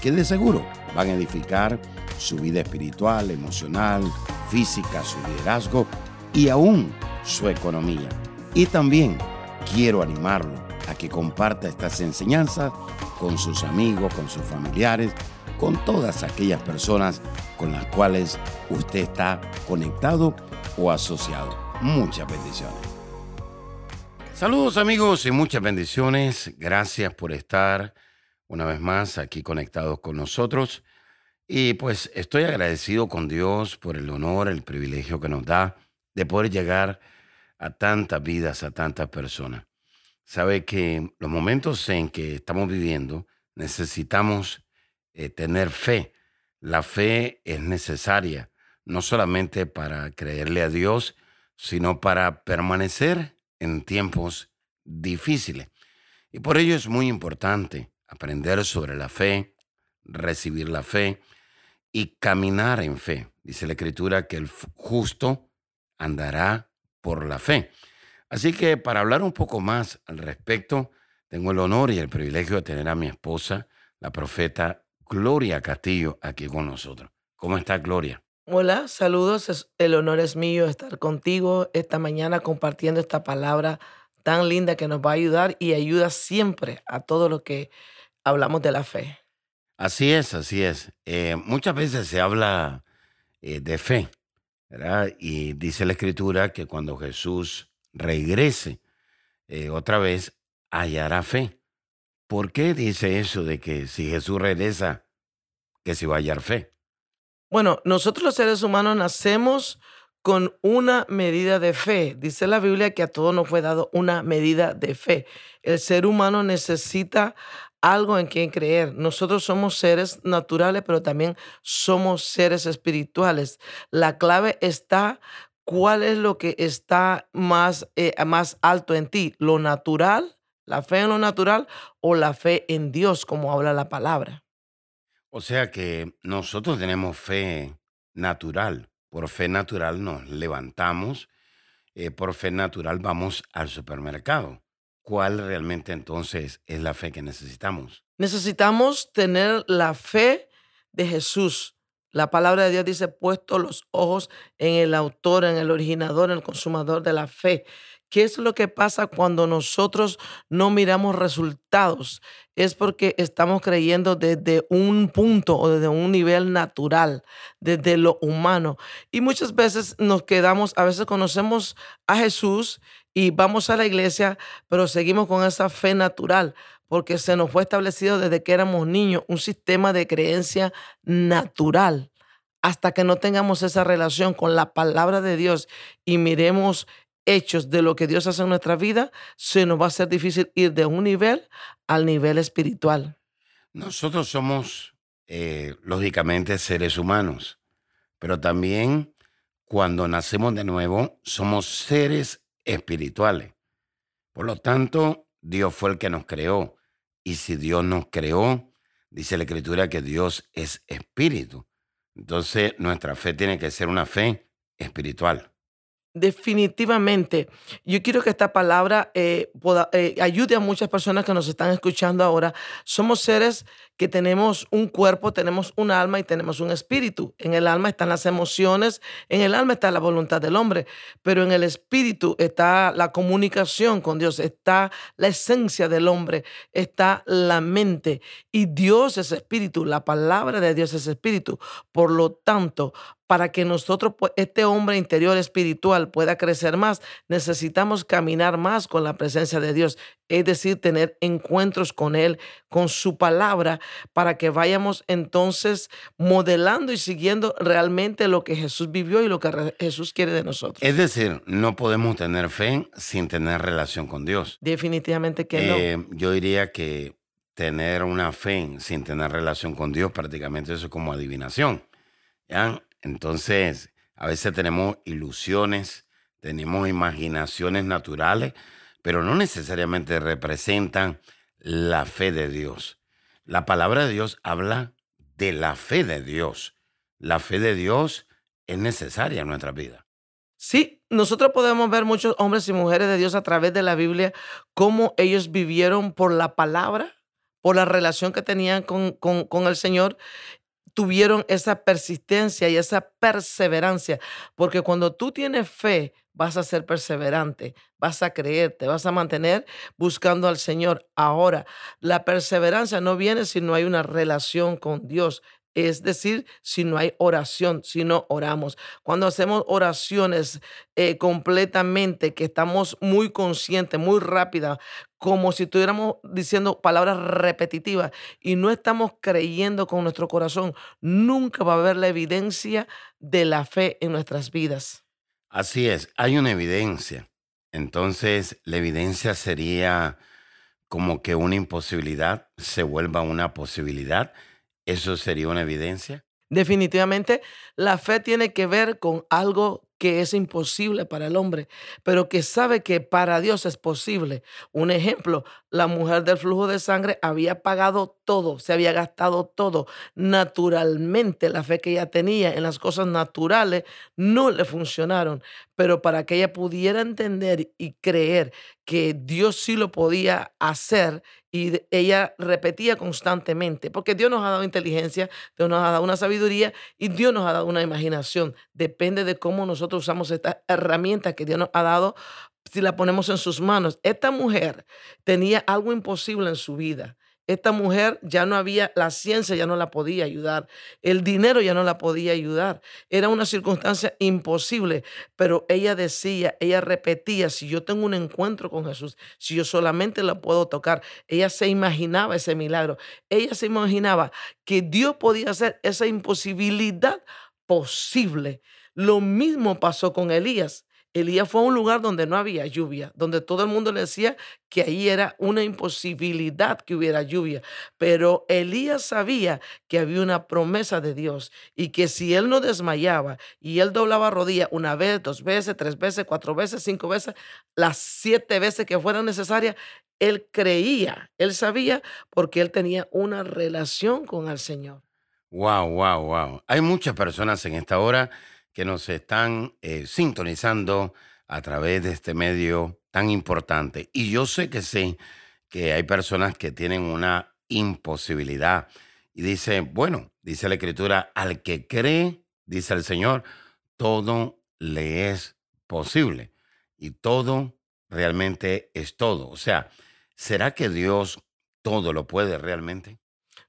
que de seguro van a edificar su vida espiritual, emocional, física, su liderazgo y aún su economía. Y también quiero animarlo a que comparta estas enseñanzas con sus amigos, con sus familiares, con todas aquellas personas con las cuales usted está conectado o asociado. Muchas bendiciones. Saludos amigos y muchas bendiciones. Gracias por estar una vez más aquí conectados con nosotros. Y pues estoy agradecido con Dios por el honor, el privilegio que nos da de poder llegar a tantas vidas, a tantas personas. Sabe que los momentos en que estamos viviendo necesitamos eh, tener fe. La fe es necesaria, no solamente para creerle a Dios, sino para permanecer en tiempos difíciles. Y por ello es muy importante aprender sobre la fe, recibir la fe y caminar en fe. Dice la Escritura que el justo andará por la fe. Así que para hablar un poco más al respecto, tengo el honor y el privilegio de tener a mi esposa, la profeta Gloria Castillo, aquí con nosotros. ¿Cómo está Gloria? Hola, saludos. El honor es mío estar contigo esta mañana compartiendo esta palabra tan linda que nos va a ayudar y ayuda siempre a todo lo que hablamos de la fe. Así es, así es. Eh, muchas veces se habla eh, de fe, ¿verdad? Y dice la escritura que cuando Jesús regrese eh, otra vez, hallará fe. ¿Por qué dice eso de que si Jesús regresa, que se va a hallar fe? Bueno, nosotros los seres humanos nacemos con una medida de fe. Dice la Biblia que a todos nos fue dado una medida de fe. El ser humano necesita algo en quien creer. Nosotros somos seres naturales, pero también somos seres espirituales. La clave está cuál es lo que está más, eh, más alto en ti, lo natural, la fe en lo natural o la fe en Dios, como habla la palabra. O sea que nosotros tenemos fe natural. Por fe natural nos levantamos, eh, por fe natural vamos al supermercado. ¿Cuál realmente entonces es la fe que necesitamos? Necesitamos tener la fe de Jesús. La palabra de Dios dice, puesto los ojos en el autor, en el originador, en el consumador de la fe. ¿Qué es lo que pasa cuando nosotros no miramos resultados? Es porque estamos creyendo desde un punto o desde un nivel natural, desde lo humano. Y muchas veces nos quedamos, a veces conocemos a Jesús y vamos a la iglesia, pero seguimos con esa fe natural, porque se nos fue establecido desde que éramos niños un sistema de creencia natural hasta que no tengamos esa relación con la palabra de Dios y miremos hechos de lo que Dios hace en nuestra vida, se nos va a ser difícil ir de un nivel al nivel espiritual. Nosotros somos, eh, lógicamente, seres humanos, pero también cuando nacemos de nuevo, somos seres espirituales. Por lo tanto, Dios fue el que nos creó. Y si Dios nos creó, dice la Escritura que Dios es espíritu. Entonces, nuestra fe tiene que ser una fe espiritual. Definitivamente. Yo quiero que esta palabra eh, eh, ayude a muchas personas que nos están escuchando ahora. Somos seres que tenemos un cuerpo, tenemos un alma y tenemos un espíritu. En el alma están las emociones, en el alma está la voluntad del hombre, pero en el espíritu está la comunicación con Dios, está la esencia del hombre, está la mente. Y Dios es espíritu, la palabra de Dios es espíritu. Por lo tanto, para que nosotros, este hombre interior espiritual pueda crecer más, necesitamos caminar más con la presencia de Dios, es decir, tener encuentros con Él, con su palabra, para que vayamos entonces modelando y siguiendo realmente lo que Jesús vivió y lo que Jesús quiere de nosotros. Es decir, no podemos tener fe sin tener relación con Dios. Definitivamente que no. Eh, yo diría que tener una fe sin tener relación con Dios, prácticamente eso es como adivinación. ¿ya? Entonces, a veces tenemos ilusiones, tenemos imaginaciones naturales, pero no necesariamente representan la fe de Dios. La palabra de Dios habla de la fe de Dios. La fe de Dios es necesaria en nuestra vida. Sí, nosotros podemos ver muchos hombres y mujeres de Dios a través de la Biblia, cómo ellos vivieron por la palabra, por la relación que tenían con, con, el Señor, tuvieron esa persistencia y esa perseverancia, porque cuando tú tienes fe, vas a ser perseverante, vas a creer, te vas a mantener buscando al Señor. Ahora, la perseverancia no viene si no hay una relación con Dios. Es decir, si no hay oración, si no oramos. Cuando hacemos oraciones eh, completamente, que estamos muy conscientes, muy rápidas, como si estuviéramos diciendo palabras repetitivas y no estamos creyendo con nuestro corazón, nunca va a haber la evidencia de la fe en nuestras vidas. Así es, hay una evidencia. Entonces, la evidencia sería como que una imposibilidad se vuelva una posibilidad ¿Eso sería una evidencia? Definitivamente, la fe tiene que ver con algo que es imposible para el hombre, pero que sabe que para Dios es posible. Un ejemplo, la mujer del flujo de sangre había pagado todo, se había gastado todo. Naturalmente, la fe que ella tenía en las cosas naturales no le funcionaron, pero para que ella pudiera entender y creer que Dios sí lo podía hacer y ella repetía constantemente, porque Dios nos ha dado inteligencia, Dios nos ha dado una sabiduría y Dios nos ha dado una imaginación. Depende de cómo nosotros usamos esta herramienta que Dios nos ha dado si la ponemos en sus manos. Esta mujer tenía algo imposible en su vida. Esta mujer ya no había, la ciencia ya no la podía ayudar, el dinero ya no la podía ayudar. Era una circunstancia imposible, pero ella decía, ella repetía, si yo tengo un encuentro con Jesús, si yo solamente la puedo tocar, ella se imaginaba ese milagro, ella se imaginaba que Dios podía hacer esa imposibilidad posible. Lo mismo pasó con Elías. Elías fue a un lugar donde no había lluvia, donde todo el mundo le decía que ahí era una imposibilidad que hubiera lluvia. Pero Elías sabía que había una promesa de Dios y que si él no desmayaba y él doblaba rodilla una vez, dos veces, tres veces, cuatro veces, cinco veces, las siete veces que fueran necesarias, él creía, él sabía porque él tenía una relación con el Señor. Wow, wow, wow. Hay muchas personas en esta hora que nos están eh, sintonizando a través de este medio tan importante. Y yo sé que sé que hay personas que tienen una imposibilidad. Y dice, bueno, dice la escritura, al que cree, dice el Señor, todo le es posible. Y todo realmente es todo. O sea, ¿será que Dios todo lo puede realmente?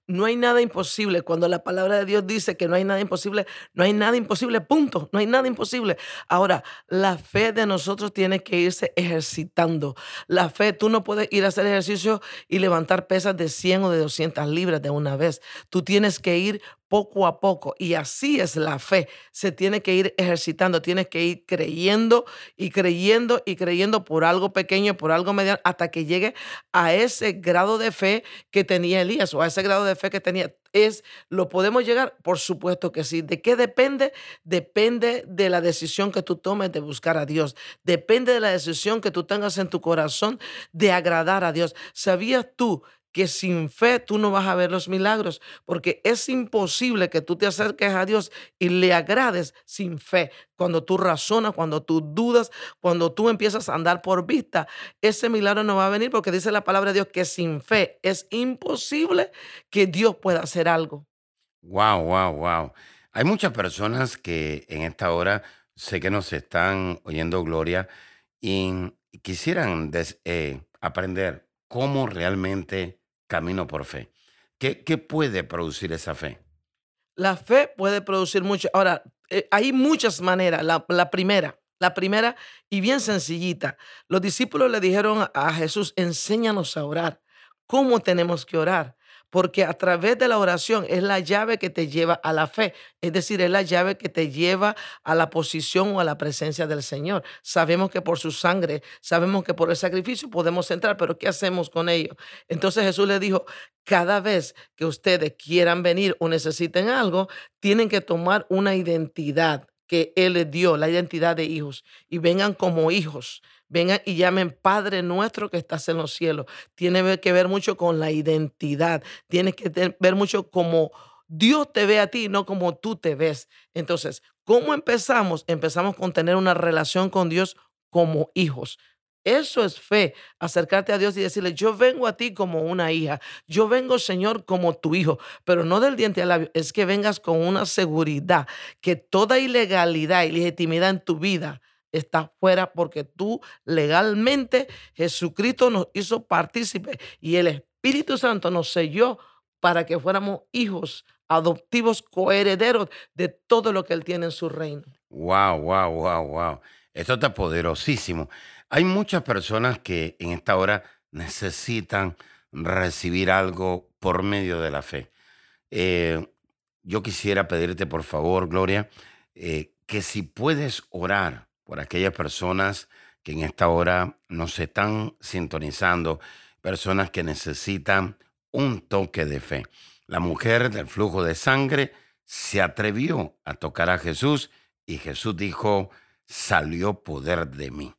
No hay nada imposible. Cuando la palabra de Dios dice que no hay nada imposible, no hay nada imposible, punto. No hay nada imposible. Ahora, la fe de nosotros tiene que irse ejercitando. La fe, tú no puedes ir a hacer ejercicio y levantar pesas de 100 o de 200 libras de una vez. Tú tienes que ir poco a poco. Y así es la fe. Se tiene que ir ejercitando, tienes que ir creyendo y creyendo y creyendo por algo pequeño, por algo mediano, hasta que llegue a ese grado de fe que tenía Elías o a ese grado de fe que tenía. Es, ¿Lo podemos llegar? Por supuesto que sí. ¿De qué depende? Depende de la decisión que tú tomes de buscar a Dios. Depende de la decisión que tú tengas en tu corazón de agradar a Dios. ¿Sabías tú que sin fe tú no vas a ver los milagros, porque es imposible que tú te acerques a Dios y le agrades sin fe. Cuando tú razonas, cuando tú dudas, cuando tú empiezas a andar por vista, ese milagro no va a venir porque dice la palabra de Dios que sin fe es imposible que Dios pueda hacer algo. Wow, wow, wow. Hay muchas personas que en esta hora sé que nos están oyendo Gloria y quisieran eh, aprender cómo realmente camino por fe. ¿Qué, puede producir esa fe? La fe puede producir mucho. Ahora, eh, hay muchas maneras. La, la, primera, la primera y bien sencillita. Los discípulos le dijeron a Jesús, enséñanos a orar. ¿Cómo tenemos que orar? Porque a través de la oración es la llave que te lleva a la fe, es decir, es la llave que te lleva a la posición o a la presencia del Señor. Sabemos que por su sangre, sabemos que por el sacrificio podemos entrar, pero ¿qué hacemos con ello? Entonces Jesús le dijo, cada vez que ustedes quieran venir o necesiten algo, tienen que tomar una identidad que Él les dio, la identidad de hijos, y vengan como hijos vengan y llamen Padre nuestro que estás en los cielos. Tiene que ver mucho con la identidad, tiene que ver mucho como Dios te ve a ti, no como tú te ves. Entonces, ¿cómo empezamos? Empezamos con tener una relación con Dios como hijos. Eso es fe, acercarte a Dios y decirle, yo vengo a ti como una hija, yo vengo, Señor, como tu hijo, pero no del diente al labio, es que vengas con una seguridad que toda ilegalidad y legitimidad en tu vida está fuera porque tú legalmente Jesucristo nos hizo partícipe y el Espíritu Santo nos selló para que fuéramos hijos adoptivos, coherederos de todo lo que Él tiene en su reino. Wow, wow, wow, wow. Esto está poderosísimo. Hay muchas personas que en esta hora necesitan recibir algo por medio de la fe. Eh, yo quisiera pedirte, por favor, Gloria, eh, que si puedes orar por aquellas personas que en esta hora nos están sintonizando, personas que necesitan un toque de fe. La mujer del flujo de sangre se atrevió a tocar a Jesús y Jesús dijo, salió poder de mí.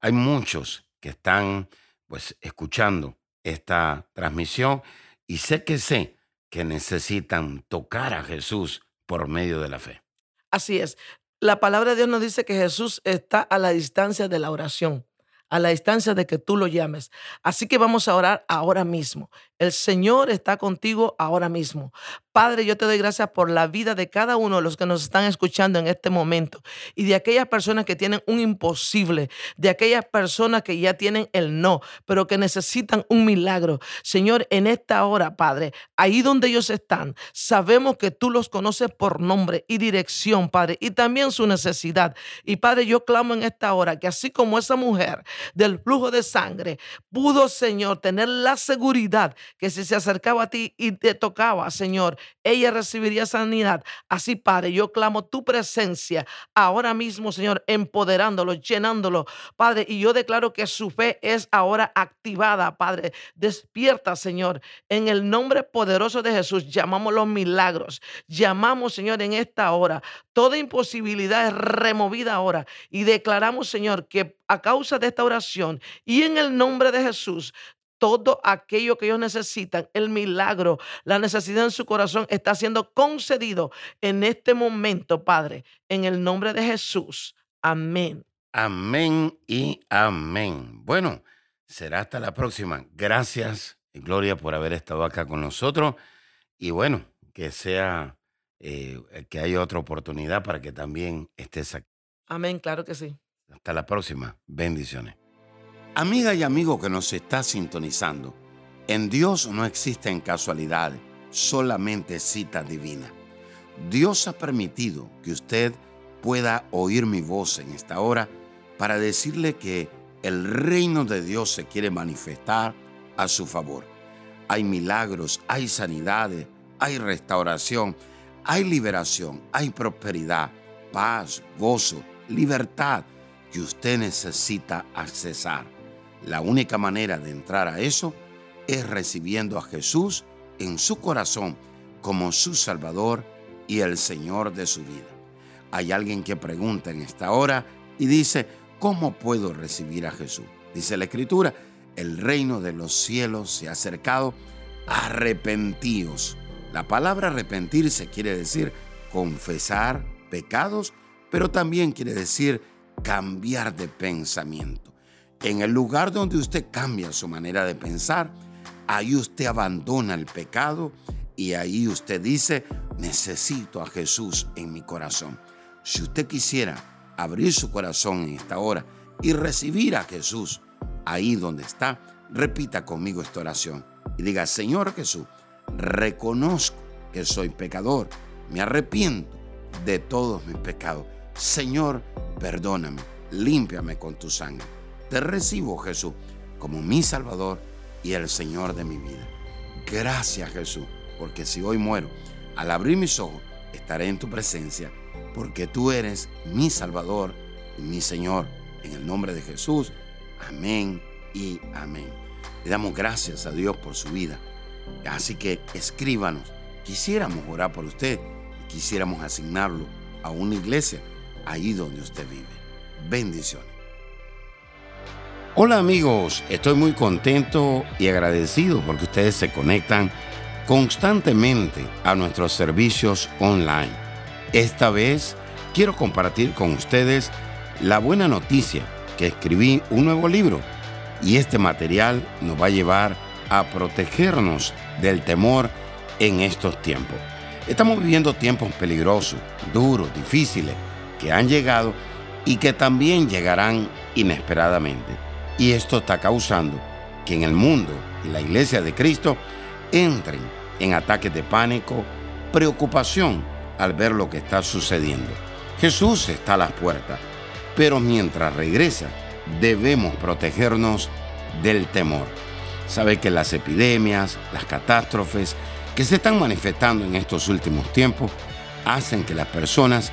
Hay muchos que están pues escuchando esta transmisión y sé que sé que necesitan tocar a Jesús por medio de la fe. Así es. La palabra de Dios nos dice que Jesús está a la distancia de la oración, a la distancia de que tú lo llames. Así que vamos a orar ahora mismo. El Señor está contigo ahora mismo. Padre, yo te doy gracias por la vida de cada uno de los que nos están escuchando en este momento y de aquellas personas que tienen un imposible, de aquellas personas que ya tienen el no, pero que necesitan un milagro. Señor, en esta hora, Padre, ahí donde ellos están, sabemos que tú los conoces por nombre y dirección, Padre, y también su necesidad. Y Padre, yo clamo en esta hora que así como esa mujer del flujo de sangre pudo, Señor, tener la seguridad que si se acercaba a ti y te tocaba, Señor, ella recibiría sanidad. Así, Padre, yo clamo tu presencia ahora mismo, Señor, empoderándolo, llenándolo, Padre, y yo declaro que su fe es ahora activada, Padre. Despierta, Señor, en el nombre poderoso de Jesús. Llamamos los milagros. Llamamos, Señor, en esta hora. Toda imposibilidad es removida ahora y declaramos, Señor, que a causa de esta oración y en el nombre de Jesús, todo aquello que ellos necesitan, el milagro, la necesidad en su corazón está siendo concedido en este momento, Padre, en el nombre de Jesús. Amén. Amén y amén. Bueno, será hasta la próxima. Gracias, Gloria, por haber estado acá con nosotros. Y bueno, que sea, eh, que haya otra oportunidad para que también estés aquí. Amén, claro que sí. Hasta la próxima. Bendiciones. Amiga y amigo que nos está sintonizando, en Dios no existen casualidades, solamente cita divina. Dios ha permitido que usted pueda oír mi voz en esta hora para decirle que el reino de Dios se quiere manifestar a su favor. Hay milagros, hay sanidades, hay restauración, hay liberación, hay prosperidad, paz, gozo, libertad que usted necesita accesar. La única manera de entrar a eso es recibiendo a Jesús en su corazón como su Salvador y el Señor de su vida. Hay alguien que pregunta en esta hora y dice, ¿cómo puedo recibir a Jesús? Dice la Escritura, el reino de los cielos se ha acercado, arrepentíos. La palabra arrepentirse quiere decir confesar pecados, pero también quiere decir cambiar de pensamiento. En el lugar donde usted cambia su manera de pensar, ahí usted abandona el pecado y ahí usted dice, necesito a Jesús en mi corazón. Si usted quisiera abrir su corazón en esta hora y recibir a Jesús ahí donde está, repita conmigo esta oración y diga, Señor Jesús, reconozco que soy pecador, me arrepiento de todos mis pecados. Señor, perdóname, límpiame con tu sangre te recibo, Jesús, como mi Salvador y el Señor de mi vida. gracias Jesús, porque si hoy muero, al abrir mis ojos, estaré en tu presencia, porque tú eres mi Salvador y mi Señor. En el nombre de Jesús, amén y amén. Le damos gracias a Dios por su vida. Así que escríbanos. Quisiéramos orar por usted y quisiéramos asignarlo a una iglesia ahí donde usted vive. Bendiciones. Hola amigos, estoy muy contento y agradecido porque ustedes se conectan constantemente a nuestros servicios online. Esta vez quiero compartir con ustedes la buena noticia que escribí un nuevo libro y este material nos va a llevar a protegernos del temor en estos tiempos. Estamos viviendo tiempos peligrosos, duros, difíciles, que han llegado y que también llegarán inesperadamente. Y esto está causando que en el mundo y la iglesia de Cristo entren en ataques de pánico, preocupación al ver lo que está sucediendo. Jesús está a las puertas, pero mientras regresa debemos protegernos del temor. Sabe que las epidemias, las catástrofes que se están manifestando en estos últimos tiempos hacen que las personas